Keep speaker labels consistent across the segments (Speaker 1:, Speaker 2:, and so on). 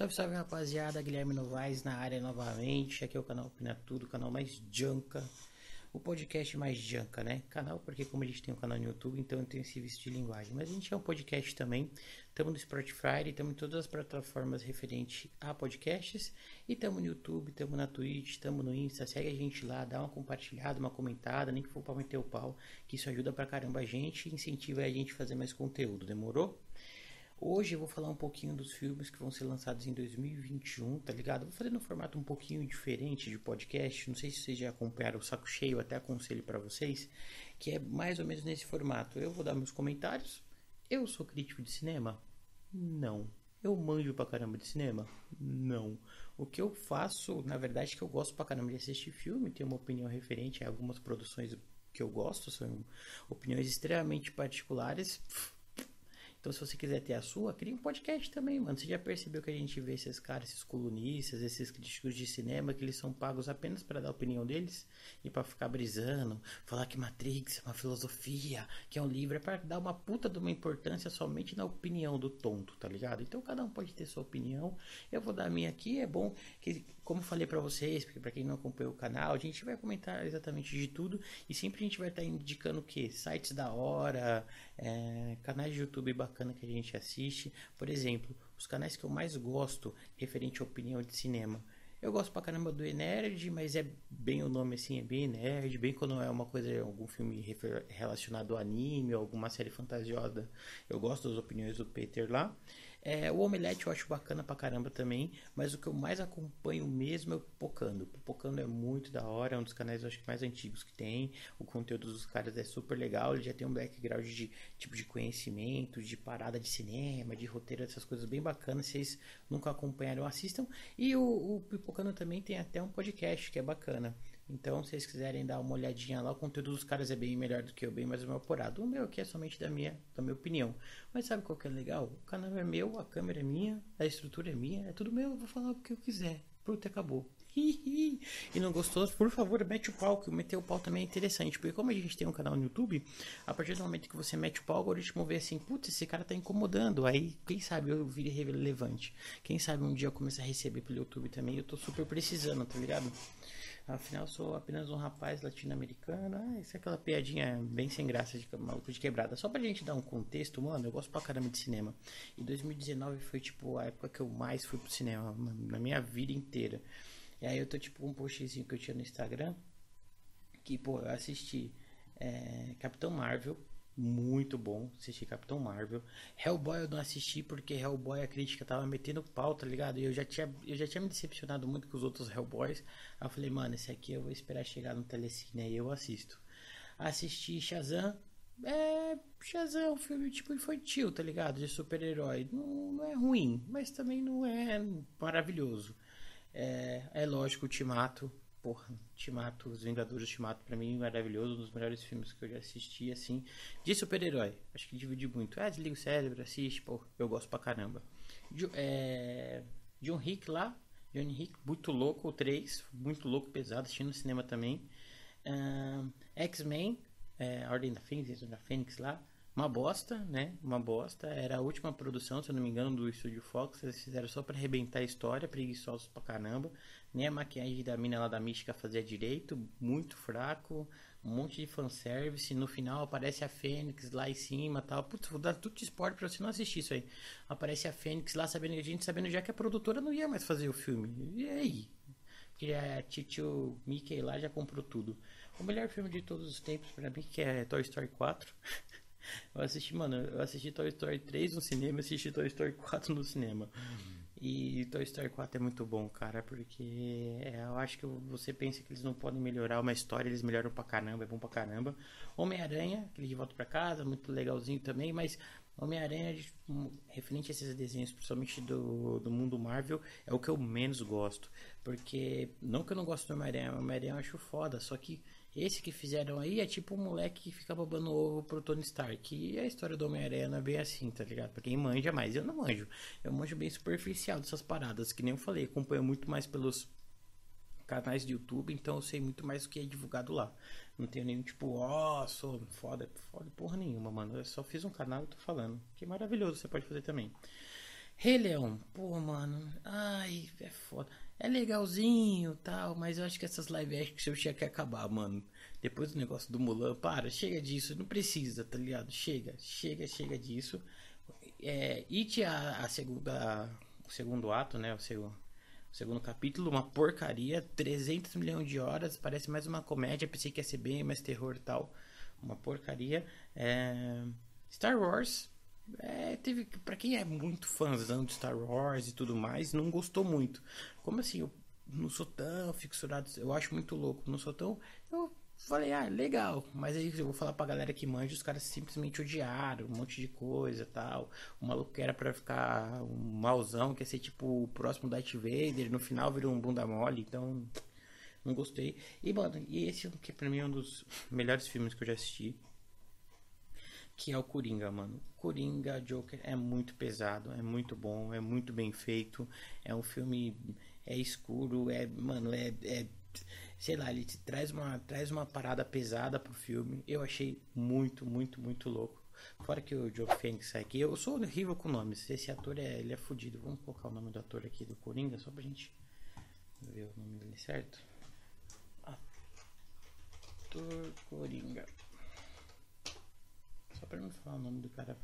Speaker 1: Salve, salve rapaziada, Guilherme Novaes na área novamente. Aqui é o canal Opina Tudo, o canal mais janca, o podcast mais janca, né? Canal porque, como a gente tem um canal no YouTube, então eu tenho esse vício de linguagem. Mas a gente é um podcast também. Estamos no Spotify, estamos em todas as plataformas referentes a podcasts. E estamos no YouTube, estamos na Twitch, estamos no Insta. Segue a gente lá, dá uma compartilhada, uma comentada, nem que for pra meter o pau, que isso ajuda pra caramba a gente e incentiva a gente a fazer mais conteúdo. Demorou? Hoje eu vou falar um pouquinho dos filmes que vão ser lançados em 2021, tá ligado? Vou fazer no formato um pouquinho diferente de podcast. Não sei se vocês já acompanharam o Saco Cheio, até aconselho para vocês, que é mais ou menos nesse formato. Eu vou dar meus comentários. Eu sou crítico de cinema? Não. Eu manjo pra caramba de cinema? Não. O que eu faço, na verdade, é que eu gosto pra caramba de assistir filme, tenho uma opinião referente a algumas produções que eu gosto, são opiniões extremamente particulares. Então, se você quiser ter a sua, cria um podcast também, mano. Você já percebeu que a gente vê esses caras, esses colunistas, esses críticos de cinema, que eles são pagos apenas para dar a opinião deles e para ficar brisando, falar que Matrix é uma filosofia, que é um livro, é para dar uma puta de uma importância somente na opinião do tonto, tá ligado? Então, cada um pode ter sua opinião. Eu vou dar a minha aqui. É bom que, como falei para vocês, porque para quem não acompanhou o canal, a gente vai comentar exatamente de tudo e sempre a gente vai estar tá indicando o que? Sites da hora, é, canais de YouTube bacana que a gente assiste. Por exemplo, os canais que eu mais gosto referente à opinião de cinema. Eu gosto pra caramba do E-Nerd, mas é bem o nome assim, é bem nerd, bem quando é uma coisa, algum filme relacionado ao anime, alguma série fantasiosa. Eu gosto das opiniões do Peter lá. É, o Omelete eu acho bacana pra caramba também, mas o que eu mais acompanho mesmo é o Pipocando. O Pipocando é muito da hora, é um dos canais acho mais antigos que tem. O conteúdo dos caras é super legal, ele já tem um background de tipo de conhecimento, de parada de cinema, de roteiro, essas coisas bem bacanas. Se vocês nunca acompanharam, assistam. E o, o Pipocando também tem até um podcast que é bacana. Então, se vocês quiserem dar uma olhadinha lá, o conteúdo dos caras é bem melhor do que eu, bem mais apurado. O meu aqui é somente da minha, da minha opinião. Mas sabe qual que é legal? O canal é meu, a câmera é minha, a estrutura é minha, é tudo meu, eu vou falar o que eu quiser. Pronto, acabou. e não gostou, por favor, mete o pau, que meter o pau também é interessante. Porque como a gente tem um canal no YouTube, a partir do momento que você mete o pau, o algoritmo vê assim, putz, esse cara tá incomodando. Aí, quem sabe eu vire relevante. Quem sabe um dia eu comece a receber pelo YouTube também. Eu tô super precisando, tá ligado? Afinal, sou apenas um rapaz latino-americano. Ah, isso é aquela piadinha bem sem graça de maluco de quebrada. Só pra gente dar um contexto, mano, eu gosto pra caramba de cinema. E 2019 foi, tipo, a época que eu mais fui pro cinema, na minha vida inteira. E aí eu tô, tipo, um postzinho que eu tinha no Instagram. Que, pô, eu assisti é, Capitão Marvel, muito bom assistir Capitão Marvel. Hellboy eu não assisti porque Hellboy a crítica tava metendo pau, tá ligado? E eu já tinha, eu já tinha me decepcionado muito com os outros Hellboys. Aí eu falei, mano, esse aqui eu vou esperar chegar no Telecine aí eu assisto. Assisti Shazam. É. Shazam é um filme tipo infantil, tá ligado? De super-herói. Não, não é ruim, mas também não é maravilhoso. É, é lógico, Ultimato porra, Ultimato, Os Vingadores Ultimato, pra mim, maravilhoso, um dos melhores filmes que eu já assisti, assim, de super-herói. Acho que divide muito. Ah, desliga o cérebro, assiste, pô, eu gosto pra caramba. é, John Rick lá, John Rick, muito louco, o 3, muito louco, pesado, assistindo no cinema também. Uh, X-Men, é, Ordem da Fênix, da Fênix lá, uma bosta, né? Uma bosta. Era a última produção, se eu não me engano, do estúdio Fox. Eles fizeram só para arrebentar a história, preguiçosos pra caramba. Nem a maquiagem da mina lá da Mística fazia direito, muito fraco. Um monte de fanservice. No final aparece a Fênix lá em cima tal. Putz, vou dar tudo de esporte pra você não assistir isso aí. Aparece a Fênix lá, sabendo a gente sabendo já que a produtora não ia mais fazer o filme. E aí? Porque a Titio Mickey lá já comprou tudo. O melhor filme de todos os tempos para mim que é Toy Story 4. Eu assisti, mano, eu assisti Toy Story 3 no cinema assisti Toy Story 4 no cinema. E Toy Story 4 é muito bom, cara, porque é, eu acho que você pensa que eles não podem melhorar uma história, eles melhoram pra caramba, é bom pra caramba. Homem-Aranha, aquele de volta pra casa, muito legalzinho também, mas Homem-Aranha, referente a esses desenhos, principalmente do, do mundo Marvel, é o que eu menos gosto. Porque, não que eu não gosto do Homem-Aranha, Homem-Aranha eu acho foda, só que esse que fizeram aí é tipo um moleque que fica babando ovo pro Tony Stark. E a história do Homem-Aranha não é bem assim, tá ligado? Pra quem manja mais, eu não manjo. Eu manjo bem superficial dessas paradas, que nem eu falei, acompanho muito mais pelos canais de YouTube, então eu sei muito mais do que é divulgado lá. Não tenho nenhum tipo, ó, oh, sou foda, foda porra nenhuma, mano. Eu só fiz um canal e tô falando. Que maravilhoso, você pode fazer também. Rei Leão, pô, mano, ai, é foda. É legalzinho tal, mas eu acho que essas live action tinha que acabar, mano. Depois do negócio do Mulan, para, chega disso, não precisa, tá ligado? Chega, chega, chega disso. É, It, a, a segunda, o segundo ato, né? O segundo, o segundo capítulo, uma porcaria, 300 milhões de horas, parece mais uma comédia, pensei que ia ser bem mais terror tal. Uma porcaria. É, Star Wars, é, teve para quem é muito fãzão de Star Wars e tudo mais, não gostou muito. Como assim, eu não sou tão fixurado, eu acho muito louco, não sou tão, eu falei, ah, legal, mas aí eu vou falar pra galera que manja, os caras simplesmente odiaram um monte de coisa, tal. O maluco era para ficar um mauzão, quer ser tipo o próximo Darth Vader, no final virou um bunda mole, então não gostei. E mano, e esse que pra mim é um dos melhores filmes que eu já assisti que é o Coringa, mano. Coringa Joker é muito pesado, é muito bom, é muito bem feito. É um filme é escuro, é, mano, é, é sei lá, ele traz uma traz uma parada pesada pro filme. Eu achei muito, muito, muito louco. Fora que o Joe Fênix aqui, eu sou horrível com nomes. Esse ator é, ele é fodido. Vamos colocar o nome do ator aqui do Coringa só pra gente ver o nome dele certo. Ator Coringa. Só pra não falar o nome do cara.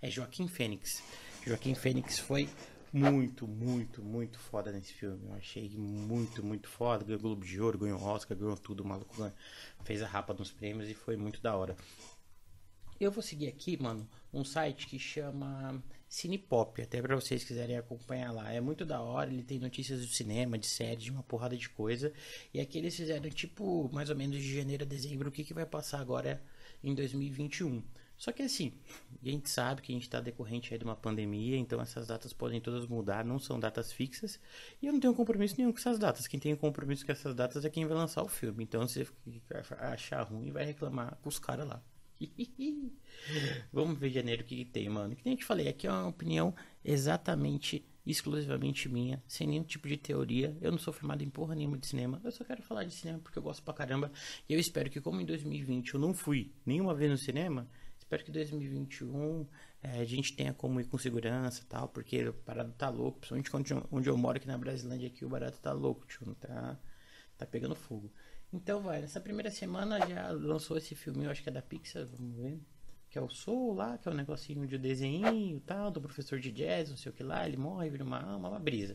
Speaker 1: É Joaquim Fênix. Joaquim Fênix foi muito, muito, muito foda nesse filme. Eu achei muito, muito foda. Ganhou Globo de Ouro, ganhou Oscar, ganhou tudo. O maluco ganhou. fez a rapa nos prêmios e foi muito da hora. Eu vou seguir aqui, mano, um site que chama Cinepop, até para vocês quiserem acompanhar lá. É muito da hora, ele tem notícias do cinema, de séries, de uma porrada de coisa. E aqui eles fizeram tipo mais ou menos de janeiro a dezembro o que, que vai passar agora em 2021. Só que assim, a gente sabe que a gente está decorrente de uma pandemia, então essas datas podem todas mudar, não são datas fixas. E eu não tenho compromisso nenhum com essas datas. Quem tem compromisso com essas datas é quem vai lançar o filme. Então se você achar ruim, vai reclamar com os caras lá. Vamos ver janeiro o que, que tem, mano. Que nem eu te falei, aqui é uma opinião exatamente, exclusivamente minha, sem nenhum tipo de teoria. Eu não sou formado em porra nenhuma de cinema. Eu só quero falar de cinema porque eu gosto pra caramba. E eu espero que, como em 2020 eu não fui nenhuma vez no cinema, Espero que 2021 é, a gente tenha como ir com segurança tal, porque o barato tá louco, principalmente onde, onde eu moro aqui na Brasilândia, aqui o barato tá louco, tio, tá, tá pegando fogo. Então vai, nessa primeira semana já lançou esse filme, eu acho que é da Pixar, vamos ver. Que é o Soul lá, que é um negocinho de desenho tal, do professor de jazz, não sei o que lá, ele morre, vira uma alma, uma brisa.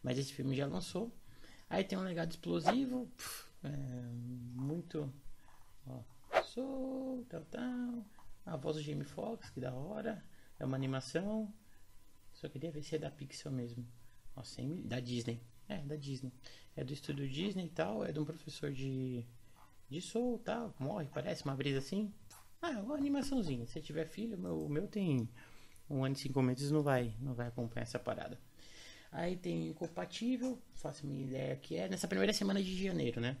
Speaker 1: Mas esse filme já lançou. Aí tem um legado explosivo, é, muito. Ó, Soul, tal, tal. A voz do Jamie Foxx, que da hora. É uma animação. Só queria ver se é da Pixel mesmo. Nossa, da Disney. É, da Disney. É do estúdio Disney e tal. É de um professor de. De soul tal. Morre, parece uma brisa assim. Ah, é uma animaçãozinha. Se tiver filho, meu, o meu tem um ano e cinco meses, não vai, não vai acompanhar essa parada. Aí tem Incompatível, faço minha ideia que é nessa primeira semana de janeiro, né?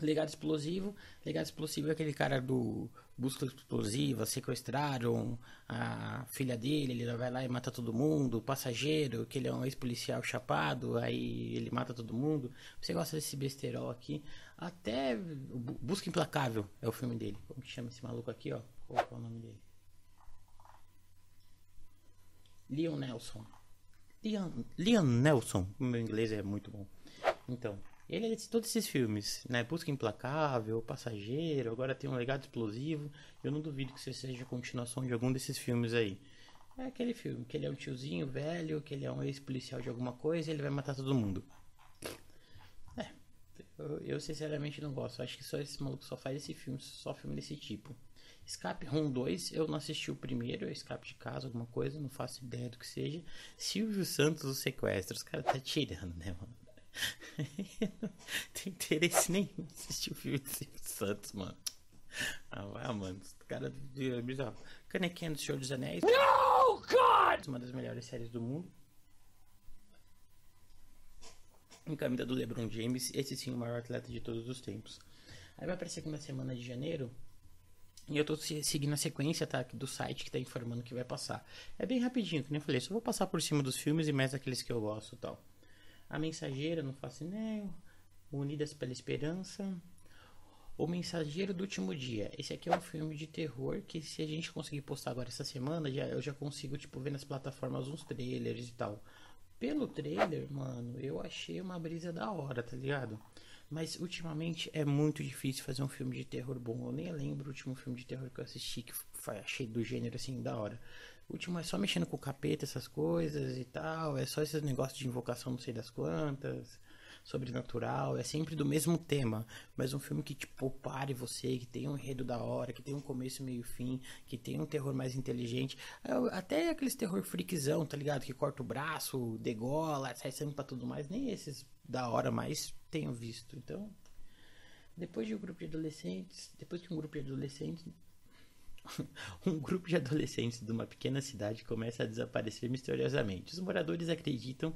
Speaker 1: Legado explosivo. Legado explosivo é aquele cara do busca explosiva, sequestraram a filha dele, ele vai lá e mata todo mundo. Passageiro, que ele é um ex-policial chapado, aí ele mata todo mundo. Você gosta desse besterol aqui? Até Busca Implacável é o filme dele. Como que chama esse maluco aqui, ó? Qual é o nome dele? Leon Nelson. Leon, Leon Nelson. O meu inglês é muito bom. Então, ele é de todos esses filmes, né? Busca Implacável, Passageiro, agora tem um Legado Explosivo. Eu não duvido que você seja a continuação de algum desses filmes aí. É aquele filme, que ele é um tiozinho velho, que ele é um ex-policial de alguma coisa e ele vai matar todo mundo. É, eu, eu, sinceramente não gosto. Acho que só esse maluco só faz esse filme, só filme desse tipo. Escape Room 2, eu não assisti o primeiro, é Escape de Casa, alguma coisa, não faço ideia do que seja. Silvio Santos, o sequestro, os caras tá tirando, né, mano? Não tem interesse nenhum em assistir o filme de Silvio Santos, mano. Ah, vai, mano. O cara é bizarro. Canequinha do Senhor dos Anéis. No, God! Uma das melhores séries do mundo. Encamida do LeBron James. Esse sim, o maior atleta de todos os tempos. Aí vai pra segunda semana de janeiro. E eu tô seguindo a sequência, tá? Do site que tá informando que vai passar. É bem rapidinho, que nem eu falei. Só vou passar por cima dos filmes e mais aqueles que eu gosto e tal. A Mensageira, não faço nem. Unidas pela Esperança. O Mensageiro do Último Dia. Esse aqui é um filme de terror que se a gente conseguir postar agora essa semana, já, eu já consigo, tipo, ver nas plataformas uns trailers e tal. Pelo trailer, mano, eu achei uma brisa da hora, tá ligado? Mas ultimamente é muito difícil fazer um filme de terror bom. Eu nem lembro o último filme de terror que eu assisti que achei do gênero assim da hora. Último é só mexendo com o capeta, essas coisas e tal. É só esses negócios de invocação, não sei das quantas. Sobrenatural. É sempre do mesmo tema. Mas um filme que, tipo, pare você, que tem um enredo da hora, que tem um começo, meio fim, que tem um terror mais inteligente. É, até aqueles terror freakzão, tá ligado? Que corta o braço, degola, sai sangue pra tudo mais. Nem esses da hora mais tenho visto. Então, depois de um grupo de adolescentes, depois que um grupo de adolescentes um grupo de adolescentes de uma pequena cidade começa a desaparecer misteriosamente. Os moradores acreditam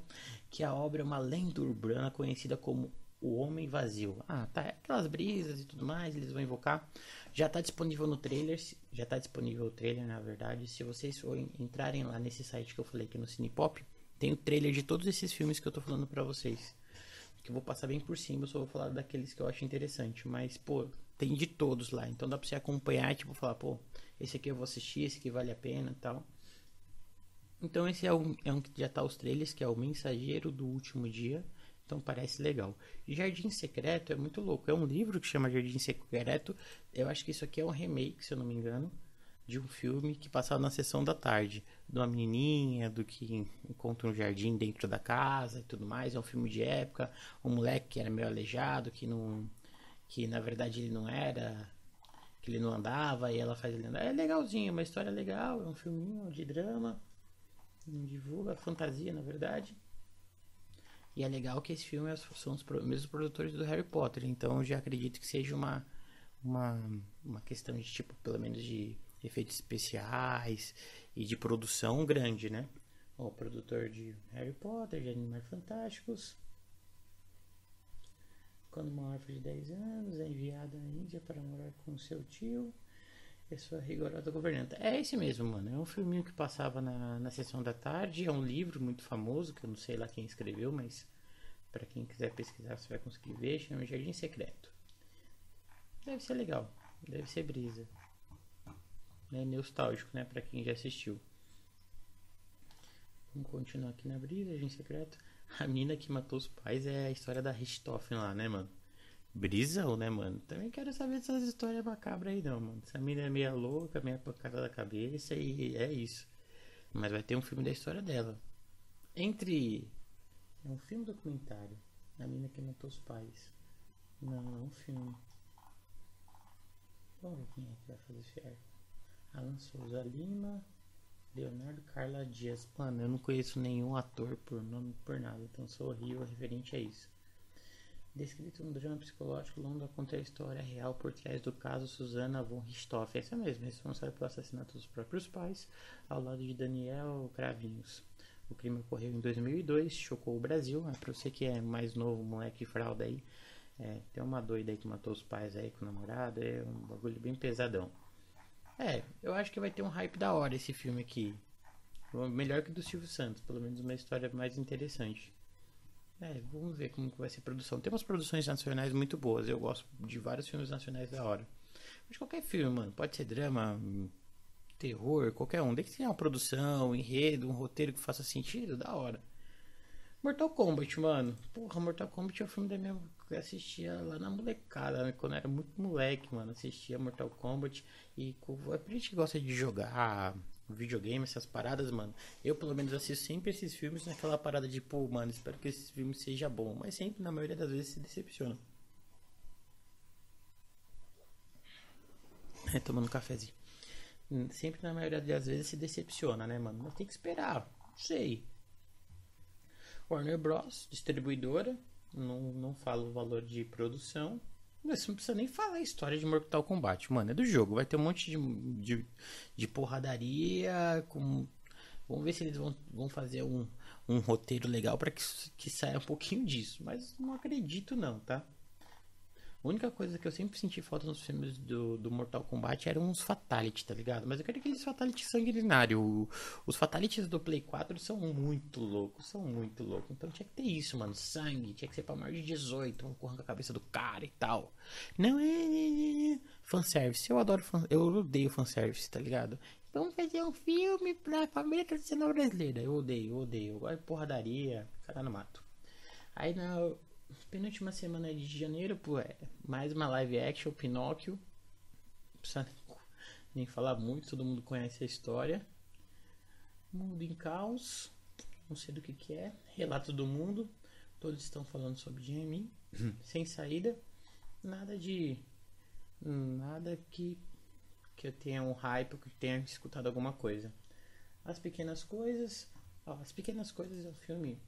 Speaker 1: que a obra é uma lenda urbana conhecida como o Homem Vazio. Ah, tá. Aquelas brisas e tudo mais, eles vão invocar. Já está disponível no trailer. Já está disponível o trailer, na verdade. Se vocês forem entrarem lá nesse site que eu falei aqui no Cinepop, tem o trailer de todos esses filmes que eu tô falando para vocês que eu vou passar bem por cima, só vou falar daqueles que eu acho interessante. Mas, pô, tem de todos lá. Então dá pra você acompanhar e, tipo, falar, pô, esse aqui eu vou assistir, esse aqui vale a pena tal. Então esse é um, é um que já tá os trailers, que é o Mensageiro do Último Dia. Então parece legal. Jardim Secreto é muito louco. É um livro que chama Jardim Secreto. Eu acho que isso aqui é um remake, se eu não me engano de um filme que passava na sessão da tarde, de uma menininha, do que encontra um jardim dentro da casa e tudo mais. É um filme de época, um moleque que era meio aleijado, que não, que na verdade ele não era, que ele não andava e ela faz ele andar. É legalzinho, uma história legal, é um filminho de drama, não divulga fantasia na verdade. E é legal que esse filme é são os mesmos produtores do Harry Potter, então eu já acredito que seja uma uma, uma questão de tipo, pelo menos de efeitos especiais e de produção grande, né? O produtor de Harry Potter, de Animais Fantásticos. Quando órfã de 10 anos é enviada à Índia para morar com seu tio e sua rigorosa governanta. É esse mesmo, mano. É um filminho que passava na, na sessão da tarde. É um livro muito famoso, que eu não sei lá quem escreveu, mas para quem quiser pesquisar você vai conseguir ver. Chama Jardim Secreto. Deve ser legal. Deve ser brisa né, nostálgico, né, para quem já assistiu. Vamos continuar aqui na brisa, agente secreto. A mina que matou os pais é a história da Richthofen lá, né, mano? Brisão, né, mano? Também quero saber dessas histórias macabras aí, não, mano. Essa mina é meia louca, meia pancada da cabeça e é isso. Mas vai ter um filme da história dela. Entre. É um filme documentário. A mina que matou os pais. Não, é um filme. Vamos ver quem é que vai fazer esse arco. Alan Souza Lima, Leonardo Carla Dias. Mano, eu não conheço nenhum ator por nome por nada, então sou horrível referente a isso. Descrito no drama psicológico, Londa conta a história real por trás do caso Susana von Richthofen, essa mesma, responsável pelo assassinato dos próprios pais, ao lado de Daniel Cravinhos. O crime ocorreu em 2002, chocou o Brasil. É pra você que é mais novo, moleque fralda aí, é, tem uma doida aí que matou os pais aí com o namorado, é um bagulho bem pesadão. É, eu acho que vai ter um hype da hora esse filme aqui. Melhor que o do Silvio Santos, pelo menos uma história mais interessante. É, vamos ver como que vai ser a produção. Tem umas produções nacionais muito boas. Eu gosto de vários filmes nacionais da hora. Mas qualquer filme, mano. Pode ser drama, terror, qualquer um. Tem que ter uma produção, um enredo, um roteiro que faça sentido, da hora. Mortal Kombat, mano. Porra, Mortal Kombat é o filme da minha. Eu assistia lá na molecada, né? Quando eu era muito moleque, mano. Assistia Mortal Kombat. E é pra gente que gosta de jogar videogame, essas paradas, mano. Eu, pelo menos, assisto sempre esses filmes naquela parada de, pô, mano, espero que esse filme seja bom. Mas sempre, na maioria das vezes, se decepciona. É, tomando um cafezinho. Sempre, na maioria das vezes, se decepciona, né, mano? Mas tem que esperar. Não sei. Warner Bros, distribuidora, não, não fala o valor de produção. Mas não precisa nem falar a história de Mortal Kombat, mano. É do jogo. Vai ter um monte de, de, de porradaria. Com... Vamos ver se eles vão, vão fazer um, um roteiro legal para que, que saia um pouquinho disso. Mas não acredito, não, tá? A única coisa que eu sempre senti falta nos filmes do, do Mortal Kombat eram uns Fatality, tá ligado? Mas eu quero aqueles Fatality sanguinário. Os Fatalities do Play 4 são muito loucos, são muito loucos. Então tinha que ter isso, mano. Sangue, tinha que ser pra maior de 18, um correndo a cabeça do cara e tal. Não é, é, é. Fanservice. Eu adoro fan... Eu odeio fanservice, tá ligado? Vamos fazer um filme pra família tradicional brasileira. Eu odeio, eu odeio. Eu gosto porradaria, cara no mato. Aí na penúltima semana de janeiro, pô, é mais uma live action, Pinóquio. Não precisa nem falar muito, todo mundo conhece a história. Mundo em caos, não sei do que que é. Relato do mundo, todos estão falando sobre Jamie, sem saída. Nada de. Nada que, que eu tenha um hype, que tenha escutado alguma coisa. As pequenas coisas. Ó, as pequenas coisas é um filme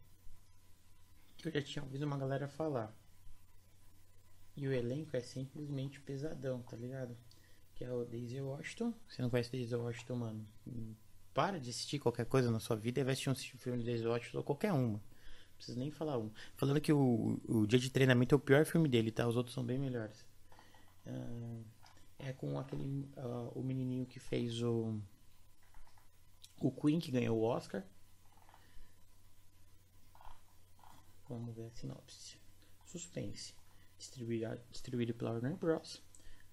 Speaker 1: eu já tinha ouvido uma galera falar. E o elenco é simplesmente pesadão, tá ligado? Que é o Daisy Washington. Você não conhece Daisy Washington, mano? Para de assistir qualquer coisa na sua vida e vai assistir um filme de Daisy Washington ou qualquer uma. Não precisa nem falar um. Falando que o, o Dia de Treinamento é o pior filme dele, tá? Os outros são bem melhores. Uh, é com aquele. Uh, o menininho que fez o. O Queen, que ganhou o Oscar. Vamos ver a sinopse. Suspense. Distribuído, pela Warner Bros.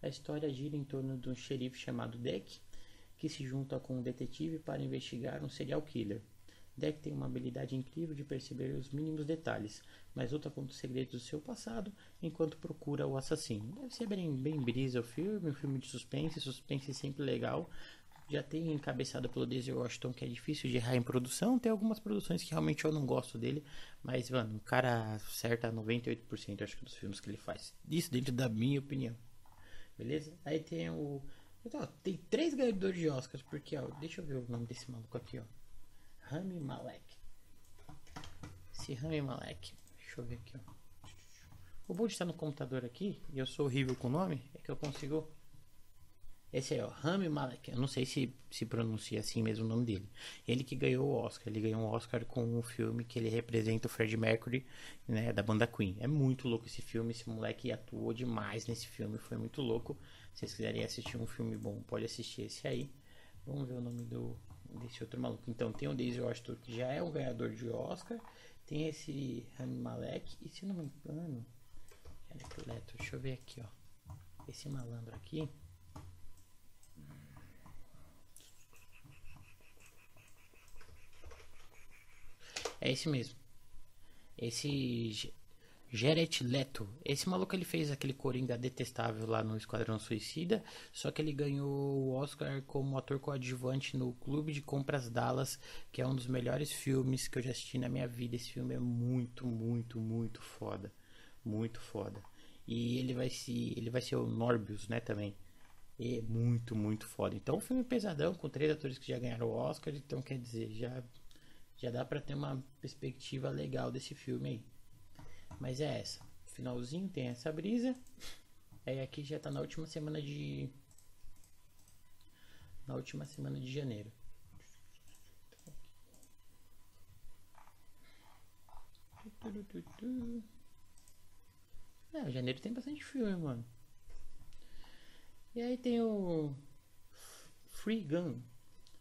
Speaker 1: A história gira em torno de um xerife chamado Deck, que se junta com um detetive para investigar um serial killer. Deck tem uma habilidade incrível de perceber os mínimos detalhes, mas luta contra os segredos do seu passado enquanto procura o assassino. Deve ser bem, bem brisa o filme, um filme de suspense, suspense sempre legal, já tem encabeçado pelo Daisy Washington, que é difícil de errar em produção. Tem algumas produções que realmente eu não gosto dele, mas, mano, o cara acerta 98% acho que dos filmes que ele faz. Isso dentro da minha opinião. Beleza? Aí tem o. Então, tem três ganhadores de Oscars, porque, ó, deixa eu ver o nome desse maluco aqui, ó. Rami Malek. Esse Rami Malek. Deixa eu ver aqui, ó. O bom de estar no computador aqui, e eu sou horrível com o nome, é que eu consigo esse é o Rami Malek. Eu não sei se se pronuncia assim mesmo o nome dele. Ele que ganhou o Oscar. Ele ganhou um Oscar com um filme que ele representa o Fred Mercury, né, da banda Queen. É muito louco esse filme. Esse moleque atuou demais nesse filme. Foi muito louco. Se vocês quiserem assistir um filme bom, pode assistir esse aí. Vamos ver o nome do desse outro maluco. Então tem o Daisy Washington, que já é um ganhador de Oscar. Tem esse Rami Malek. E se não me engano... Deixa eu ver aqui, ó. Esse malandro aqui... É esse mesmo. Esse Jared Leto. Esse maluco ele fez aquele Coringa detestável lá no Esquadrão Suicida, só que ele ganhou o Oscar como ator coadjuvante no Clube de Compras Dallas, que é um dos melhores filmes que eu já assisti na minha vida. Esse filme é muito, muito, muito foda. Muito foda. E ele vai se ele vai ser o Morbius, né, também. é muito, muito foda. Então, um filme pesadão com três atores que já ganharam o Oscar, então quer dizer, já já dá para ter uma perspectiva legal desse filme aí. Mas é essa. Finalzinho tem essa brisa. Aí aqui já tá na última semana de. Na última semana de janeiro. É, janeiro tem bastante filme, mano. E aí tem o Free Gun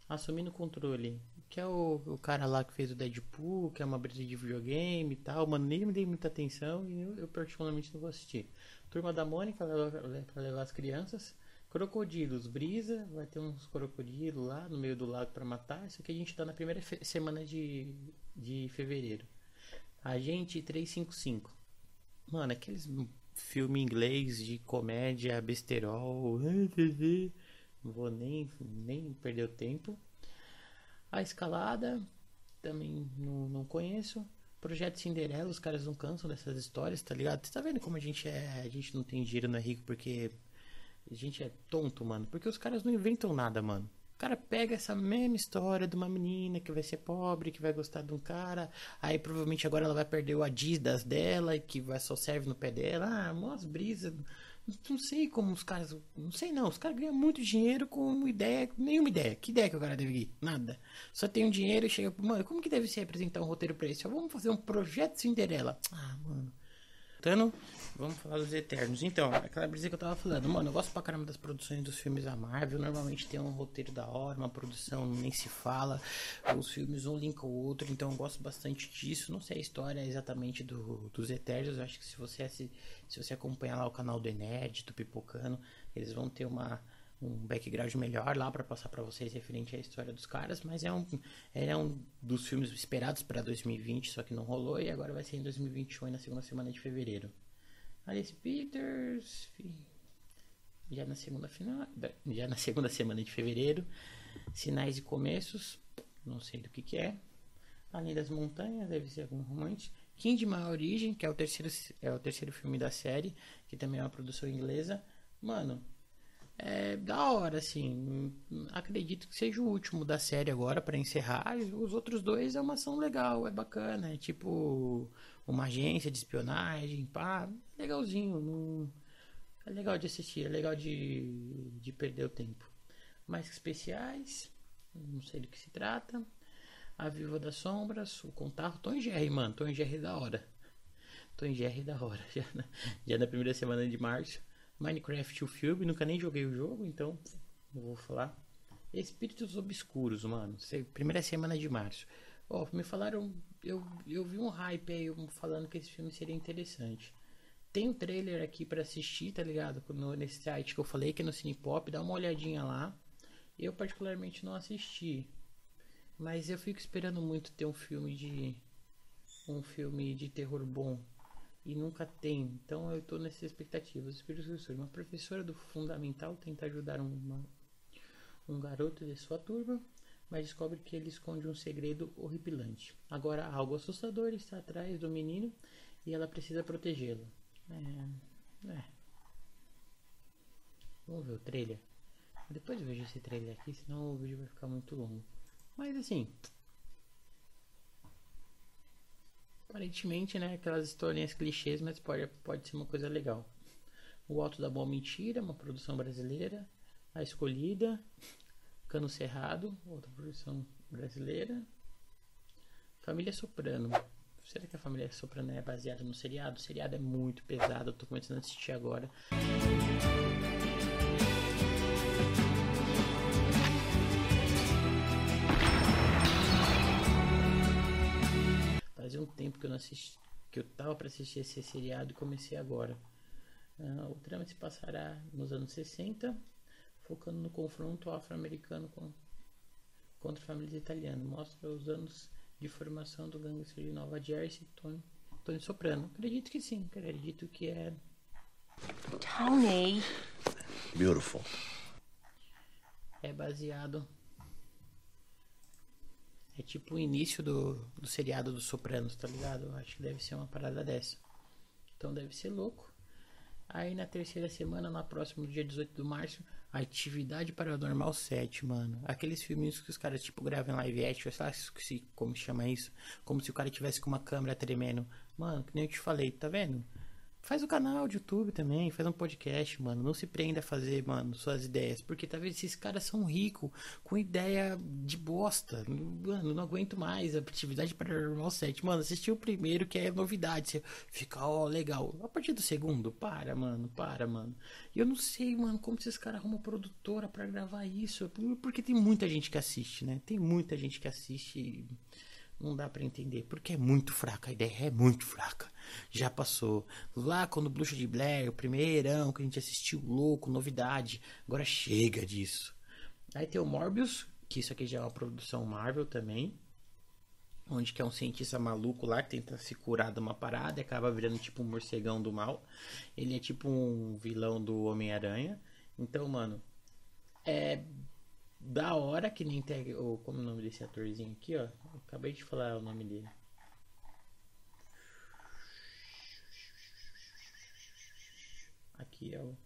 Speaker 1: assumindo o controle que é o, o cara lá que fez o Deadpool, que é uma brisa de videogame e tal, mano, nem me dei muita atenção e eu, eu particularmente não vou assistir. Turma da Mônica para levar as crianças. Crocodilos, brisa, vai ter uns crocodilos lá no meio do lago para matar. Isso aqui a gente tá na primeira semana de, de fevereiro. Agente 355. Mano, aqueles filme inglês de comédia, besterol. Não vou nem, nem perder o tempo. A escalada, também não, não conheço. Projeto Cinderela, os caras não cansam dessas histórias, tá ligado? Você tá vendo como a gente é. A gente não tem dinheiro, não é rico, porque a gente é tonto, mano. Porque os caras não inventam nada, mano. O cara pega essa mesma história de uma menina que vai ser pobre, que vai gostar de um cara, aí provavelmente agora ela vai perder o Adidas dela e que vai só serve no pé dela. Ah, umas brisas. Não sei como os caras. Não sei não. Os caras ganham muito dinheiro com ideia. Nenhuma ideia. Que ideia que o cara deve ir? Nada. Só tem um dinheiro e chega. Mano, como que deve se apresentar um roteiro pra isso? Vamos fazer um projeto Cinderela. Ah, mano. Tano, vamos falar dos Eternos. Então, aquela brisa que eu tava falando, mano, eu gosto pra caramba das produções dos filmes da Marvel. Normalmente tem um roteiro da hora, uma produção nem se fala. Os filmes um linka o outro, então eu gosto bastante disso. Não sei a história exatamente do, dos Eternos. Eu acho que se você, se, se você acompanhar lá o canal do Ened, do Pipocano, eles vão ter uma um background melhor lá para passar para vocês referente à história dos caras, mas é um, é um dos filmes esperados para 2020, só que não rolou e agora vai ser em 2021 na segunda semana de fevereiro. Alice Peters, já na segunda final, já na segunda semana de fevereiro, Sinais e Começos, não sei do que que é. Além das Montanhas, deve ser algum romance. Kingdom Origem, que é o terceiro é o terceiro filme da série, que também é uma produção inglesa. Mano, é da hora, assim. Acredito que seja o último da série agora para encerrar. Os outros dois é uma ação legal, é bacana. É tipo uma agência de espionagem, pá, legalzinho. Não... É legal de assistir, é legal de, de perder o tempo. Mais especiais, não sei do que se trata. A Viva das Sombras, o Contato, Tom Jerry, mano. Tom Jerry é da hora. Tom Jerry é da hora. Já na, já na primeira semana de março. Minecraft o filme, nunca nem joguei o jogo, então não vou falar. Espíritos Obscuros, mano. Primeira semana de março. Ó, oh, me falaram. Eu, eu vi um hype aí falando que esse filme seria interessante. Tem um trailer aqui para assistir, tá ligado? No, nesse site que eu falei, que é no Cinepop, dá uma olhadinha lá. Eu particularmente não assisti. Mas eu fico esperando muito ter um filme de. Um filme de terror bom e nunca tem. Então eu estou nessas expectativas. Professor, uma professora do fundamental tenta ajudar uma, um garoto de sua turma, mas descobre que ele esconde um segredo horripilante. Agora algo assustador está atrás do menino e ela precisa protegê-lo. É, é. Vamos ver o trailer. Depois eu vejo esse trailer aqui, senão o vídeo vai ficar muito longo. Mas assim, Aparentemente, né? Aquelas historinhas clichês, mas pode, pode ser uma coisa legal. O Alto da Boa Mentira, uma produção brasileira. A Escolhida. Cano Cerrado, outra produção brasileira. Família Soprano. Será que a Família Soprano é baseada no seriado? O seriado é muito pesado, eu tô começando a assistir agora. Fazia um tempo que eu não assisti, que eu tava para assistir esse seriado e comecei agora. Uh, o trama se passará nos anos 60, focando no confronto afro-americano com, contra famílias italianas. Mostra os anos de formação do gangster de Nova Jersey, Tony, Tony Soprano. Acredito que sim, acredito que é.
Speaker 2: Tony.
Speaker 3: Beautiful.
Speaker 1: É baseado é tipo o início do, do seriado dos Sopranos, tá ligado? Acho que deve ser uma parada dessa. Então deve ser louco. Aí na terceira semana, na próxima, dia 18 de março, Atividade Paranormal 7, mano. Aqueles filminhos que os caras, tipo, gravam live action, sei lá se, como chama isso. Como se o cara tivesse com uma câmera tremendo. Mano, que nem eu te falei, tá vendo? Faz o canal de YouTube também, faz um podcast, mano. Não se prenda a fazer, mano, suas ideias. Porque talvez esses caras são ricos, com ideia de bosta. Mano, não aguento mais a atividade paranormal 7. Mano, assisti o primeiro, que é novidade. Você fica, ó, oh, legal. A partir do segundo, para, mano, para, mano. E eu não sei, mano, como esses caras arrumam produtora para gravar isso. Porque tem muita gente que assiste, né? Tem muita gente que assiste. E não dá para entender, porque é muito fraca, a ideia é muito fraca. Já passou. Lá quando Bruxa de Blair, o primeirão que a gente assistiu, louco, novidade. Agora chega disso. Aí tem o Morbius, que isso aqui já é uma produção Marvel também. Onde que é um cientista maluco lá que tenta se curar de uma parada e acaba virando tipo um morcegão do mal. Ele é tipo um vilão do Homem-Aranha. Então, mano, é da hora que nem tem. Ou como é o nome desse atorzinho aqui, ó. Eu acabei de falar o nome dele. Aqui é o.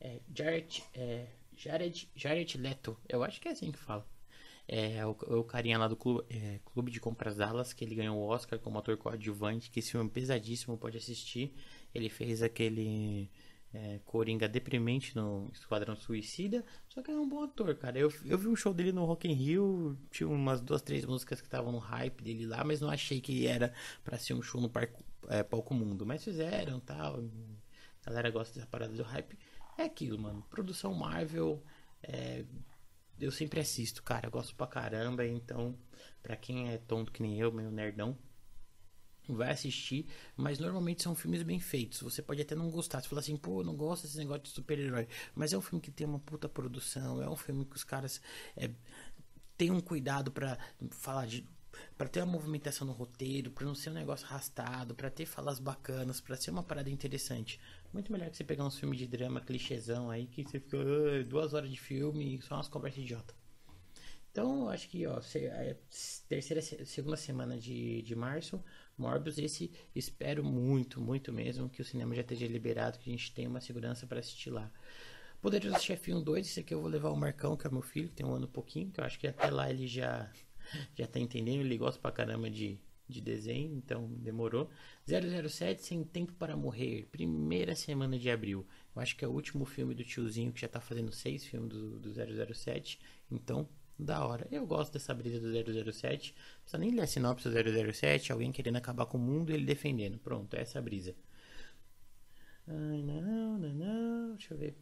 Speaker 1: É Jared, é, Jared, Jared Leto. Eu acho que é assim que fala. É o, o carinha lá do clube, é, clube de Compras Dallas, que ele ganhou o Oscar como ator coadjuvante, que esse filme é pesadíssimo, pode assistir. Ele fez aquele é, Coringa deprimente no Esquadrão Suicida, só que é um bom ator, cara. Eu, eu vi um show dele no Rock in Rio, tinha umas duas, três músicas que estavam no hype dele lá, mas não achei que era para ser um show no é, palco mundo. Mas fizeram tal. A galera gosta dessa parada do hype. É aquilo, mano. Produção Marvel. É, eu sempre assisto, cara. Eu gosto pra caramba. Então, pra quem é tonto que nem eu, meio nerdão, vai assistir, mas normalmente são filmes bem feitos. Você pode até não gostar, você fala assim, pô, não gosto desse negócio de super-herói, mas é um filme que tem uma puta produção, é um filme que os caras é, têm um cuidado para falar de para ter uma movimentação no roteiro, para não ser um negócio arrastado, para ter falas bacanas, para ser uma parada interessante. Muito melhor que você pegar uns filmes de drama clichêzão aí que você fica duas horas de filme e só umas conversas idiota. Então, acho que, ó, é terceira, segunda semana de, de março, Morbius, esse espero muito, muito mesmo que o cinema já esteja liberado, que a gente tenha uma segurança para assistir lá. Poderoso Chefinho 2, esse aqui eu vou levar o Marcão, que é meu filho, que tem um ano pouquinho, que eu acho que até lá ele já já tá entendendo, ele gosta pra caramba de, de desenho, então demorou. 007 Sem Tempo para Morrer, primeira semana de abril. Eu acho que é o último filme do tiozinho que já tá fazendo seis filmes do, do 007, então da hora. Eu gosto dessa brisa do 007. Não precisa nem ler a sinopse do 007, alguém querendo acabar com o mundo e ele defendendo. Pronto, essa é brisa. Ai, não, não, não. Deixa eu ver.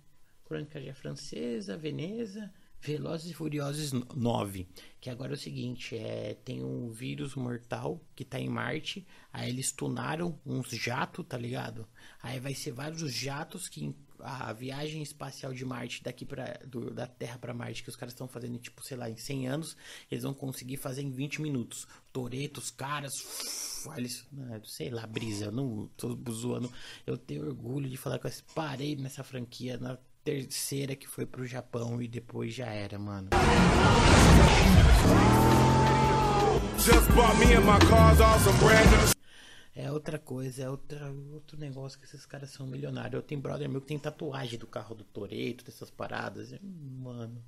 Speaker 1: Crônica já francesa, Veneza. Velozes e Furiosos 9, que agora é o seguinte, é, tem um vírus mortal que tá em Marte, aí eles tunaram uns jatos, tá ligado? Aí vai ser vários jatos que a viagem espacial de Marte daqui para da Terra para Marte que os caras estão fazendo tipo, sei lá, em 100 anos, eles vão conseguir fazer em 20 minutos. Toretos, caras, eles, sei lá, brisa, eu não tô zoando. Eu tenho orgulho de falar que eu parei nessa franquia na terceira que foi pro Japão e depois já era, mano. É outra coisa, é outra, outro negócio que esses caras são milionários. Eu tenho brother meu que tem tatuagem do carro do Toreto, dessas paradas. Mano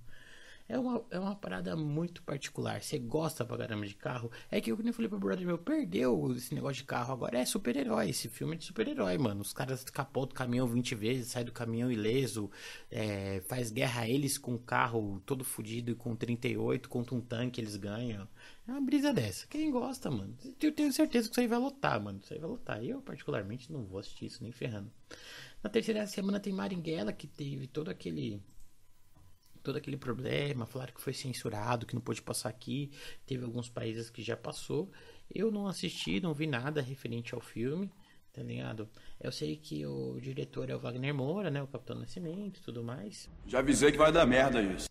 Speaker 1: é uma, é uma parada muito particular. Você gosta pra caramba de carro. É que eu nem falei pro brother meu, perdeu esse negócio de carro. Agora é super-herói. Esse filme é de super-herói, mano. Os caras capotam do caminhão 20 vezes, sai do caminhão ileso, é, faz guerra a eles com o carro todo fodido e com 38, contra um tanque eles ganham. É uma brisa dessa. Quem gosta, mano? Eu tenho certeza que isso aí vai lotar, mano. Isso aí vai lotar. Eu, particularmente, não vou assistir isso nem ferrando. Na terceira semana tem Maringuela, que teve todo aquele todo aquele problema, falaram que foi censurado, que não pôde passar aqui. Teve alguns países que já passou. Eu não assisti, não vi nada referente ao filme, tá ligado? Eu sei que o diretor é o Wagner Moura, né? O Capitão Nascimento e tudo mais.
Speaker 2: Já avisei que vai dar merda isso.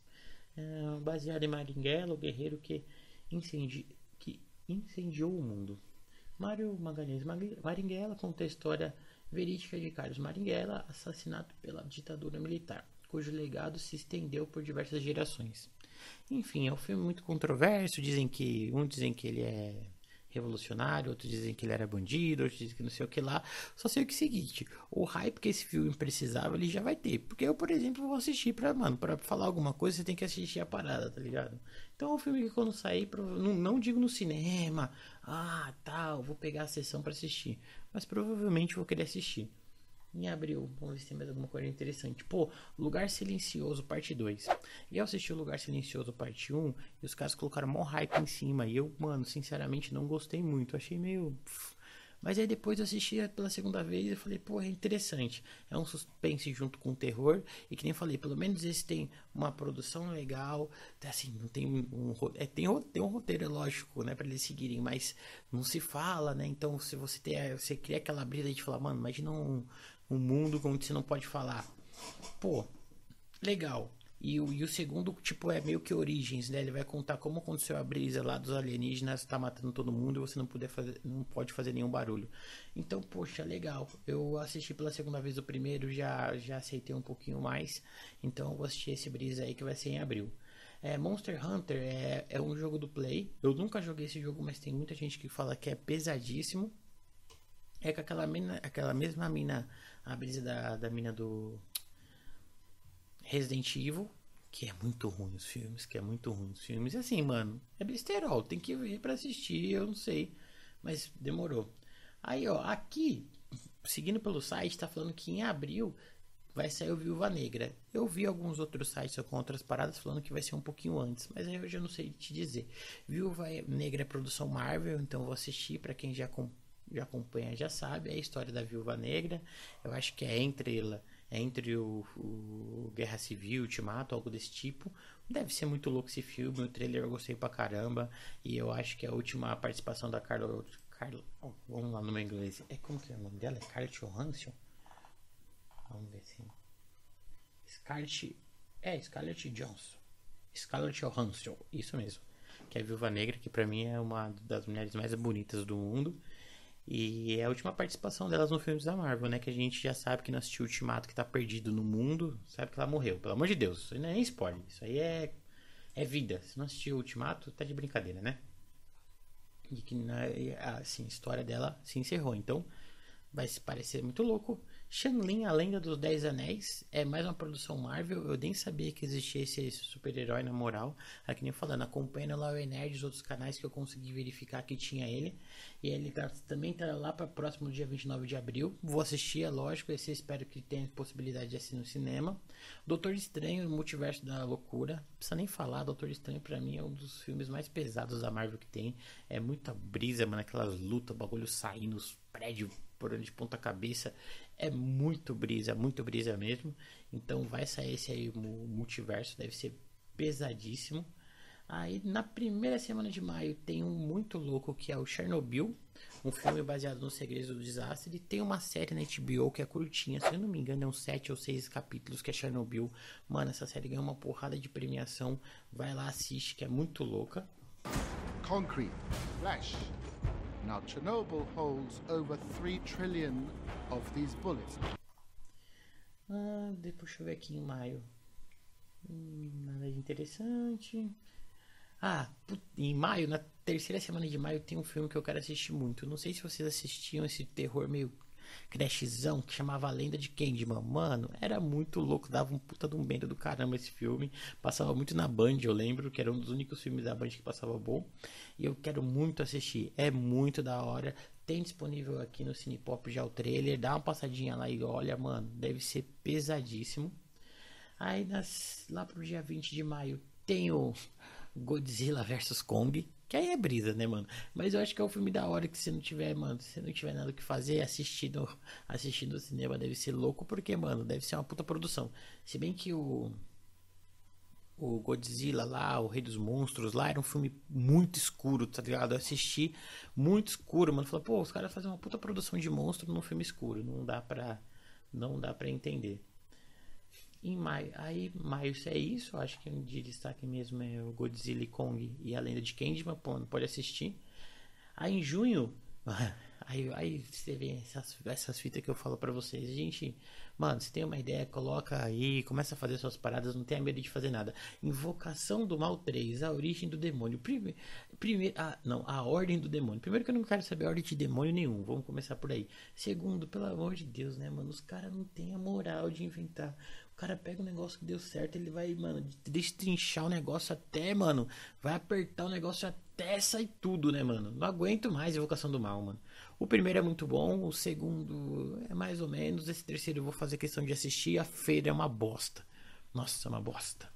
Speaker 1: É, baseado em Maringuela, o guerreiro que, incendi... que incendiou o mundo. Mário Magalhães Maringuela conta a história verídica de Carlos Maringuela, assassinato pela ditadura militar cujo legado se estendeu por diversas gerações. Enfim, é um filme muito controverso. Dizem que uns dizem que ele é revolucionário, outros dizem que ele era bandido, outros dizem que não sei o que lá. Só sei o que é o seguinte, o hype que esse filme precisava, ele já vai ter. Porque eu, por exemplo, vou assistir pra, mano, pra falar alguma coisa, você tem que assistir a parada, tá ligado? Então é um filme que quando sair, não, não digo no cinema, ah, tal, vou pegar a sessão para assistir. Mas provavelmente vou querer assistir em abril. Vamos ver se tem mais alguma coisa interessante. Pô, Lugar Silencioso, parte 2. E eu assisti o Lugar Silencioso, parte 1, e os caras colocaram mó hype em cima. E eu, mano, sinceramente não gostei muito. Achei meio. Mas aí depois eu assisti pela segunda vez e falei, pô, é interessante. É um suspense junto com terror. E que nem falei, pelo menos esse tem uma produção legal. Assim, não tem um. É, tem, tem um roteiro, é lógico, né, pra eles seguirem, mas não se fala, né? Então, se você tem. Você cria aquela brisa de falar, mano, imagina um um mundo onde você não pode falar. Pô, legal. E o, e o segundo, tipo, é meio que origens, né? Ele vai contar como aconteceu a brisa lá dos alienígenas, tá matando todo mundo e você não, puder fazer, não pode fazer nenhum barulho. Então, poxa, legal. Eu assisti pela segunda vez o primeiro, já, já aceitei um pouquinho mais. Então eu vou assistir esse brisa aí que vai ser em abril. É, Monster Hunter é, é um jogo do Play. Eu nunca joguei esse jogo, mas tem muita gente que fala que é pesadíssimo. É com aquela, mina, aquela mesma mina a brisa da, da mina do Resident Evil, que é muito ruim os filmes, que é muito ruim os filmes. E assim, mano, é besterol, tem que ver para assistir, eu não sei, mas demorou. Aí, ó, aqui, seguindo pelo site, tá falando que em abril vai sair o Viúva Negra. Eu vi alguns outros sites com outras paradas falando que vai ser um pouquinho antes, mas aí eu já não sei te dizer. Viúva Negra é produção Marvel, então vou assistir para quem já já acompanha já sabe, é a história da Viúva Negra. Eu acho que é entre ela, é entre o, o Guerra Civil, Ultimato, algo desse tipo. Deve ser muito louco esse filme, o trailer eu gostei pra caramba. E eu acho que a última participação da Carla. Carla oh, vamos lá no meu inglês. É como que é o nome dela? É Scarlett Johansson? Vamos ver se. Scarlett. É, Scarlett Johansson. Scarlett Johansson, isso mesmo. Que é a Viúva Negra, que pra mim é uma das mulheres mais bonitas do mundo. E é a última participação delas no filmes da Marvel, né? Que a gente já sabe que não assistiu Ultimato, que tá perdido no mundo, sabe que ela morreu. Pelo amor de Deus, isso aí não é spoiler. Isso aí é, é vida. Se não assistiu Ultimato, tá de brincadeira, né? E que, assim, a história dela se encerrou. Então, vai se parecer muito louco. Shanlin, a Lenda dos Dez Anéis, é mais uma produção Marvel. Eu nem sabia que existia esse, super-herói na moral. Aqui nem falando, acompanhando lá o Nerd os outros canais que eu consegui verificar que tinha ele. E ele tá, também tá lá para próximo dia 29 de abril. Vou assistir, é lógico. Esse espero que tenha possibilidade de assistir no cinema. Doutor Estranho, Multiverso da Loucura. Não precisa nem falar, Doutor Estranho para mim é um dos filmes mais pesados da Marvel que tem. É muita brisa, mano, aquelas lutas, bagulho saindo, os prédios por onde de ponta cabeça. É muito brisa, muito brisa mesmo. Então vai sair esse aí, o multiverso, deve ser pesadíssimo. Aí na primeira semana de maio tem um muito louco que é o Chernobyl, um filme baseado nos segredos do desastre. E tem uma série na HBO que é curtinha, se eu não me engano, é uns 7 ou 6 capítulos que é Chernobyl. Mano, essa série ganhou uma porrada de premiação. Vai lá, assiste, que é muito louca. Concrete, flash, Now, Chernobyl holds over 3 trillion of these bullets. Ah, deixa eu ver aqui em maio. Hum, nada de interessante. Ah, em maio, na terceira semana de maio, tem um filme que eu quero assistir muito. Não sei se vocês assistiam esse terror meio crashzão que chamava A Lenda de Candyman. Mano, era muito louco, dava um puta de um bendo do caramba esse filme. Passava muito na Band, eu lembro, que era um dos únicos filmes da Band que passava bom. E eu quero muito assistir, é muito da hora. Tem disponível aqui no Cinepop já o trailer, dá uma passadinha lá e olha, mano, deve ser pesadíssimo. Aí nas, lá pro dia 20 de maio tem o Godzilla vs Kong. Que aí é brisa, né, mano? Mas eu acho que é um filme da hora que se não tiver, mano, se não tiver nada que fazer, assistindo, assistindo cinema deve ser louco, porque, mano, deve ser uma puta produção. Se bem que o o Godzilla lá, o Rei dos Monstros lá, era um filme muito escuro, tá ligado? Eu assisti muito escuro, mano. Falei, pô, os caras fazem uma puta produção de monstro num filme escuro. Não dá pra, não dá pra entender. Em maio, aí maio é isso, acho que um de destaque mesmo é o Godzilla Kong e a Lenda de Candyman, pô, não pode assistir. Aí em junho, aí, aí você vê essas, essas fitas que eu falo para vocês, gente, mano, se tem uma ideia, coloca aí, começa a fazer suas paradas, não tenha medo de fazer nada. Invocação do Mal 3, a origem do demônio. Primeiro, primeiro ah, não, a ordem do demônio. Primeiro que eu não quero saber a ordem de demônio nenhum, vamos começar por aí. Segundo, pelo amor de Deus, né, mano, os caras não têm a moral de inventar cara pega um negócio que deu certo, ele vai, mano, destrinchar o negócio até, mano. Vai apertar o negócio até sair tudo, né, mano? Não aguento mais Invocação do Mal, mano. O primeiro é muito bom, o segundo é mais ou menos. Esse terceiro eu vou fazer questão de assistir. A feira é uma bosta. Nossa, é uma bosta.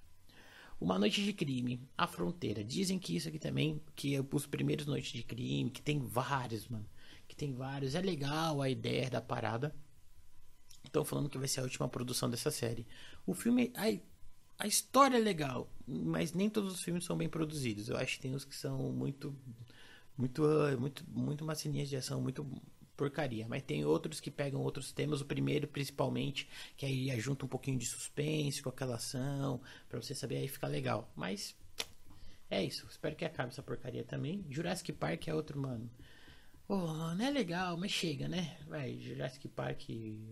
Speaker 1: Uma Noite de Crime, A Fronteira. Dizem que isso aqui também, que é os primeiros Noites de Crime, que tem vários, mano. Que tem vários. É legal a ideia da parada. Estão falando que vai ser a última produção dessa série. O filme. A, história é legal, mas nem todos os filmes são bem produzidos. Eu acho que tem uns que são muito. Muito. Muito, muito massinhas de ação, muito porcaria. Mas tem outros que pegam outros temas. O primeiro, principalmente, que aí junta um pouquinho de suspense com aquela ação. para você saber, aí fica legal. Mas. É isso. Espero que acabe essa porcaria também. Jurassic Park é outro, mano. Oh, não é legal, mas chega, né? Vai, Jurassic Park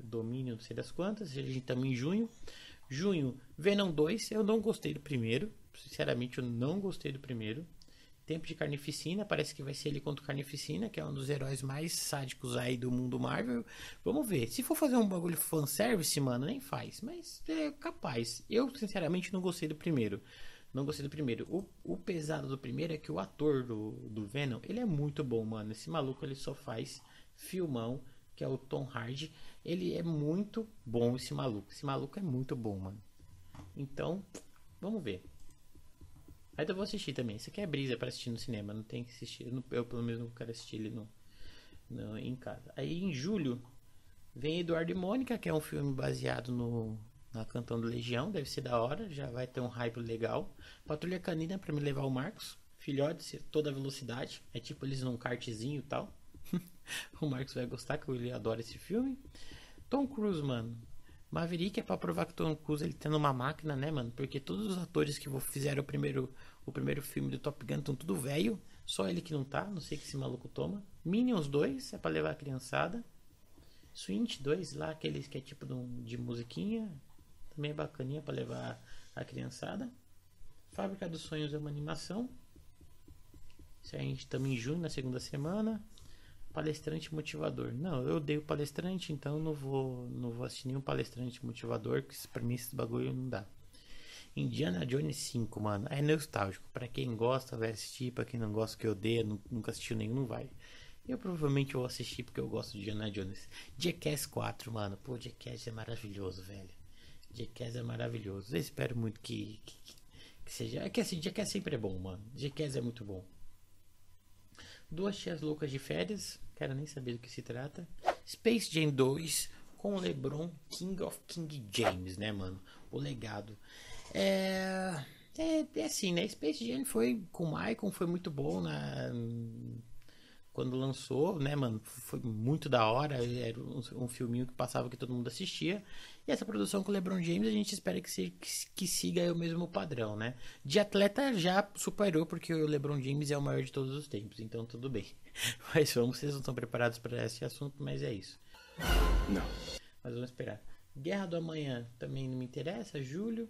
Speaker 1: domínio, não sei das quantas. A gente estamos em junho. Junho, Venom 2. Eu não gostei do primeiro. Sinceramente, eu não gostei do primeiro. Tempo de Carnificina, parece que vai ser ele contra o Carnificina, que é um dos heróis mais sádicos aí do mundo Marvel. Vamos ver. Se for fazer um bagulho fanservice, mano, nem faz. Mas é capaz. Eu, sinceramente, não gostei do primeiro. Não gostei do primeiro. O, o pesado do primeiro é que o ator do, do Venom, ele é muito bom, mano. Esse maluco, ele só faz filmão, que é o Tom Hardy. Ele é muito bom, esse maluco. Esse maluco é muito bom, mano. Então, vamos ver. Aí eu vou assistir também. Isso aqui é brisa para assistir no cinema. Não tem que assistir. Eu, pelo menos, não quero assistir ele no, no, em casa. Aí em julho vem Eduardo e Mônica, que é um filme baseado no na Cantão do Legião, deve ser da hora, já vai ter um hype legal. Patrulha Canina para me levar o Marcos, filhote, toda velocidade, é tipo eles num kartzinho e tal. o Marcos vai gostar, que ele adora esse filme. Tom Cruise, mano. Maverick é pra provar que Tom Cruise ele tá numa máquina, né, mano? Porque todos os atores que fizeram o primeiro, o primeiro filme do Top Gun estão tudo velho. Só ele que não tá, não sei que esse maluco toma. Minions 2 é pra levar a criançada. Swint 2 lá, aqueles que é tipo de, de musiquinha. Também é bacaninha pra levar a criançada. Fábrica dos Sonhos é uma animação. Se a gente estamos em junho, na segunda semana. Palestrante motivador. Não, eu odeio palestrante, então não vou, não vou assistir nenhum palestrante motivador, que pra mim esse bagulho não dá. Indiana Jones 5, mano, é nostálgico. Pra quem gosta, vai assistir. Pra quem não gosta, que odeia, nunca assistiu nenhum, não vai. Eu provavelmente vou assistir porque eu gosto de Indiana Jones. Jackass 4, mano. Pô, Jackass é maravilhoso, velho. Jackass é maravilhoso. Eu espero muito que, que, que seja. É que assim, Jackass sempre é bom, mano. Jackass é muito bom. Duas Tias Loucas de Férias, quero nem saber do que se trata. Space Jam 2 com o LeBron King of King James, né, mano? O legado. É, é, é assim, né? Space Jam foi com o Michael, foi muito bom na quando lançou, né, mano? Foi muito da hora. Era um, um filminho que passava que todo mundo assistia. E essa produção com o LeBron James, a gente espera que, se, que, que siga o mesmo padrão, né? De atleta já superou, porque o LeBron James é o maior de todos os tempos, então tudo bem. Mas vamos, vocês não estão preparados para esse assunto, mas é isso.
Speaker 2: Não.
Speaker 1: Mas vamos esperar. Guerra do Amanhã também não me interessa, julho.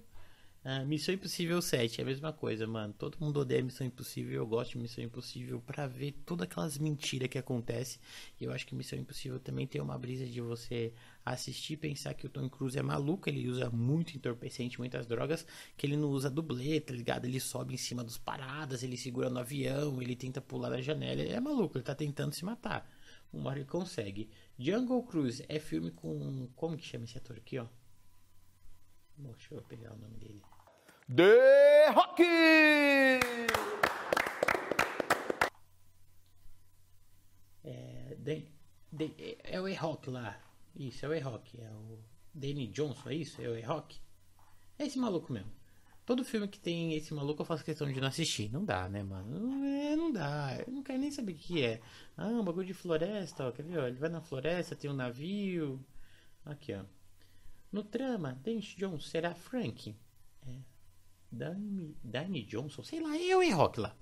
Speaker 1: Ah, Missão Impossível 7 é a mesma coisa, mano. Todo mundo odeia Missão Impossível. Eu gosto de Missão Impossível para ver todas aquelas mentiras que acontecem. E eu acho que Missão Impossível também tem uma brisa de você assistir e pensar que o Tom Cruise é maluco. Ele usa muito entorpecente, muitas drogas. Que ele não usa dublê, tá ligado? Ele sobe em cima dos paradas, ele segura no avião, ele tenta pular da janela. Ele é maluco, ele tá tentando se matar. Uma hora ele consegue. Jungle Cruise é filme com. Como que chama esse ator aqui, ó? Deixa eu pegar o nome dele.
Speaker 2: The Rock!
Speaker 1: É, é o E-Rock lá. Isso, é o E-Rock. É o Danny Johnson, é isso? É o E-Rock? É esse maluco mesmo. Todo filme que tem esse maluco eu faço questão de não assistir. Não dá, né, mano? É, não dá. Eu não quero nem saber o que é. Ah, um bagulho de floresta, ó. Quer ver? Ó, ele vai na floresta, tem um navio. Aqui, ó. No trama, Danny Johnson será Frank. É. Danny Johnson, sei lá, é o E-Rock lá.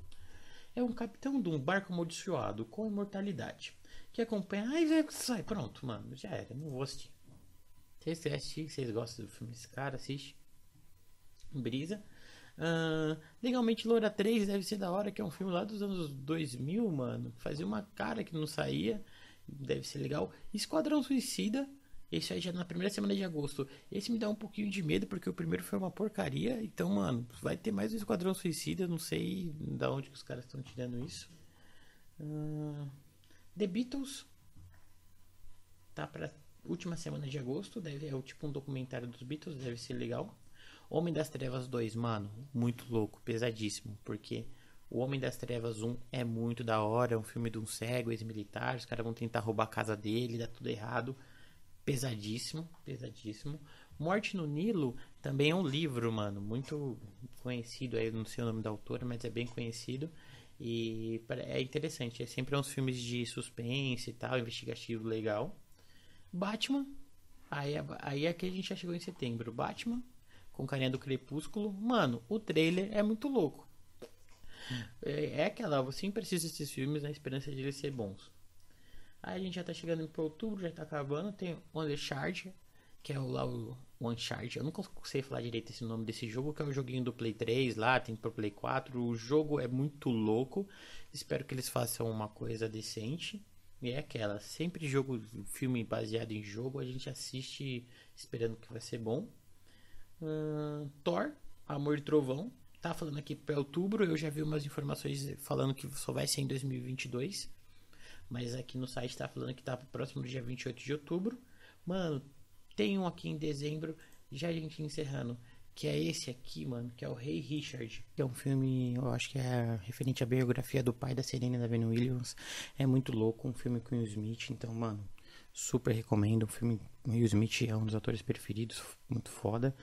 Speaker 1: É um capitão de um barco amaldiçoado com imortalidade. Que acompanha. Ai, sai, pronto, mano. Já era, não vou assistir. Vocês querem assistir, vocês gostam do filme desse cara, assiste. Brisa. Uh, legalmente Loura 3 deve ser da hora, que é um filme lá dos anos 2000, mano. Fazia uma cara que não saía. Deve ser legal. Esquadrão Suicida esse aí já na primeira semana de agosto. Esse me dá um pouquinho de medo, porque o primeiro foi uma porcaria. Então, mano, vai ter mais um Esquadrão Suicida. Não sei da onde que os caras estão tirando isso. Uh, The Beatles. Tá pra última semana de agosto. Deve, é o tipo um documentário dos Beatles. Deve ser legal. Homem das Trevas 2, mano. Muito louco, pesadíssimo. Porque. O Homem das Trevas 1 é muito da hora, é um filme de um cego, ex-militar, os caras vão tentar roubar a casa dele, dá tudo errado pesadíssimo, pesadíssimo. Morte no Nilo também é um livro, mano, muito conhecido. Aí, não sei o nome da autora, mas é bem conhecido. E é interessante. É sempre uns filmes de suspense e tal, investigativo legal. Batman. Aí, aí aqui a gente já chegou em setembro. Batman, com carinha do Crepúsculo. Mano, o trailer é muito louco. É, é aquela, você sempre assiste esses filmes na esperança de eles ser bons. Aí a gente já tá chegando para outubro, já tá acabando. Tem o Uncharted, que é o, lá o, Uncharted. Eu nunca sei falar direito esse nome desse jogo, que é o joguinho do Play 3 lá, tem pro Play 4. O jogo é muito louco. Espero que eles façam uma coisa decente. E é aquela, sempre jogo, filme baseado em jogo, a gente assiste esperando que vai ser bom. Uh, Thor, Amor e Trovão, tá falando aqui para outubro. Eu já vi umas informações falando que só vai ser em 2022. Mas aqui no site tá falando que tá próximo dia 28 de outubro. Mano, tem um aqui em dezembro, já a gente encerrando. que é esse aqui, mano, que é o Rei Richard. Que é um filme, eu acho que é referente à biografia do pai da Serena da Ben Williams. É muito louco, um filme com o Smith, então, mano, super recomendo. O filme Will Smith é um dos atores preferidos, muito foda.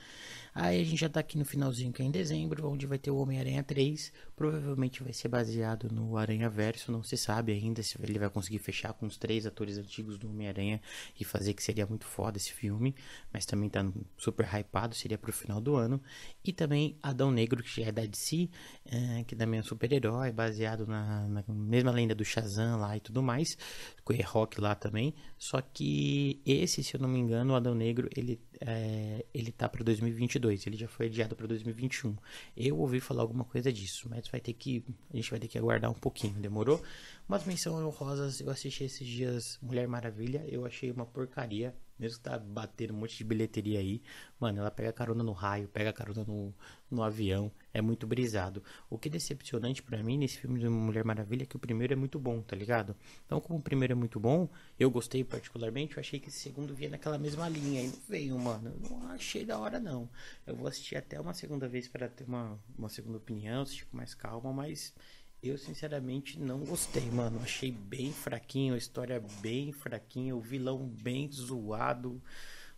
Speaker 1: Aí a gente já tá aqui no finalzinho, que é em dezembro, onde vai ter o Homem-Aranha 3. Provavelmente vai ser baseado no Aranha Verso, não se sabe ainda se ele vai conseguir fechar com os três atores antigos do Homem-Aranha e fazer que seria muito foda esse filme. Mas também tá super hypado, seria pro final do ano. E também Adão Negro, que já é da DC, é, que também é um super-herói, baseado na, na, mesma lenda do Shazam lá e tudo mais. Com o rock lá também. Só que esse, se eu não me engano, o Adão Negro, ele, é, ele tá pra 2022. 2022, ele já foi adiado para 2021. Eu ouvi falar alguma coisa disso, mas vai ter que a gente vai ter que aguardar um pouquinho, demorou? Umas menções honrosas, eu assisti esses dias Mulher Maravilha, eu achei uma porcaria. Mesmo que tá batendo um monte de bilheteria aí, mano, ela pega carona no raio, pega carona no, no avião, é muito brisado. O que é decepcionante para mim nesse filme de Mulher Maravilha é que o primeiro é muito bom, tá ligado? Então, como o primeiro é muito bom, eu gostei particularmente, eu achei que esse segundo vinha naquela mesma linha, e não veio, mano. Eu não achei da hora, não. Eu vou assistir até uma segunda vez para ter uma, uma segunda opinião, assistir com mais calma, mas eu, sinceramente, não gostei, mano. Achei bem fraquinho, a história bem fraquinha, o vilão bem zoado.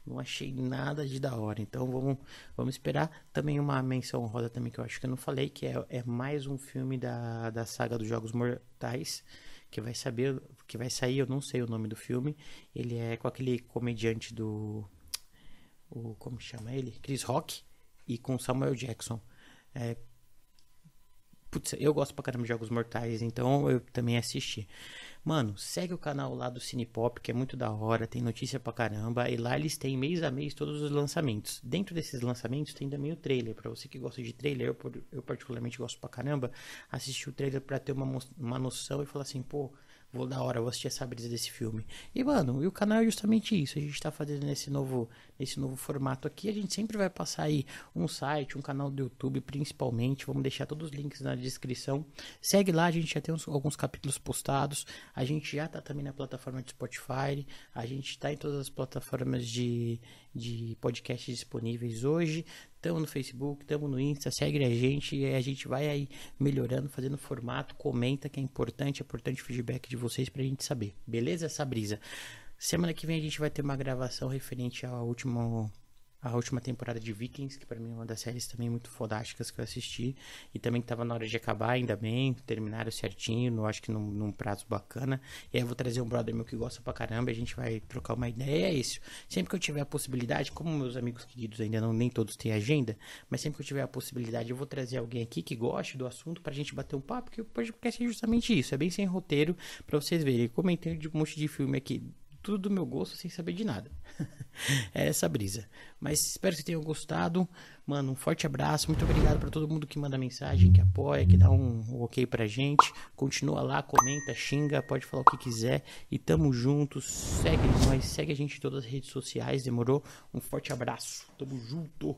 Speaker 1: Não achei nada de da hora. Então vamos, vamos esperar. Também uma menção roda também que eu acho que eu não falei, que é, é mais um filme da, da saga dos Jogos Mortais. Que vai saber. Que vai sair, eu não sei o nome do filme. Ele é com aquele comediante do. O, como chama ele? Chris Rock e com Samuel Jackson. É, Putz, eu gosto pra caramba de Jogos Mortais, então eu também assisti. Mano, segue o canal lá do Cinepop, que é muito da hora, tem notícia pra caramba, e lá eles têm mês a mês todos os lançamentos. Dentro desses lançamentos tem também o trailer, para você que gosta de trailer, eu, eu particularmente gosto pra caramba, assistir o trailer para ter uma, uma noção e falar assim, pô, Vou da hora, vou assistir essa brisa desse filme. E, mano, e o canal é justamente isso. A gente tá fazendo nesse novo, nesse novo formato aqui. A gente sempre vai passar aí um site, um canal do YouTube, principalmente. Vamos deixar todos os links na descrição. Segue lá, a gente já tem uns, alguns capítulos postados. A gente já tá também na plataforma de Spotify. A gente tá em todas as plataformas de, de podcast disponíveis hoje. Estamos no Facebook, estamos no Insta, segue a gente e a gente vai aí melhorando, fazendo formato, comenta que é importante, é importante o feedback de vocês pra gente saber. Beleza essa brisa? Semana que vem a gente vai ter uma gravação referente ao último a última temporada de Vikings, que para mim é uma das séries também muito fodásticas que eu assisti. E também que tava na hora de acabar, ainda bem, terminaram certinho, eu acho que num, num prazo bacana. E aí eu vou trazer um brother meu que gosta pra caramba, a gente vai trocar uma ideia. É isso. Sempre que eu tiver a possibilidade, como meus amigos queridos ainda não nem todos têm agenda, mas sempre que eu tiver a possibilidade, eu vou trazer alguém aqui que goste do assunto pra gente bater um papo, que o podcast é justamente isso, é bem sem roteiro, pra vocês verem. Comentei de um monte de filme aqui tudo do meu gosto sem saber de nada. é essa brisa. Mas espero que tenham gostado. Mano, um forte abraço. Muito obrigado para todo mundo que manda mensagem, que apoia, que dá um, um ok pra gente. Continua lá, comenta, xinga, pode falar o que quiser. E tamo junto. Segue nós, segue a gente em todas as redes sociais. Demorou? Um forte abraço. Tamo junto.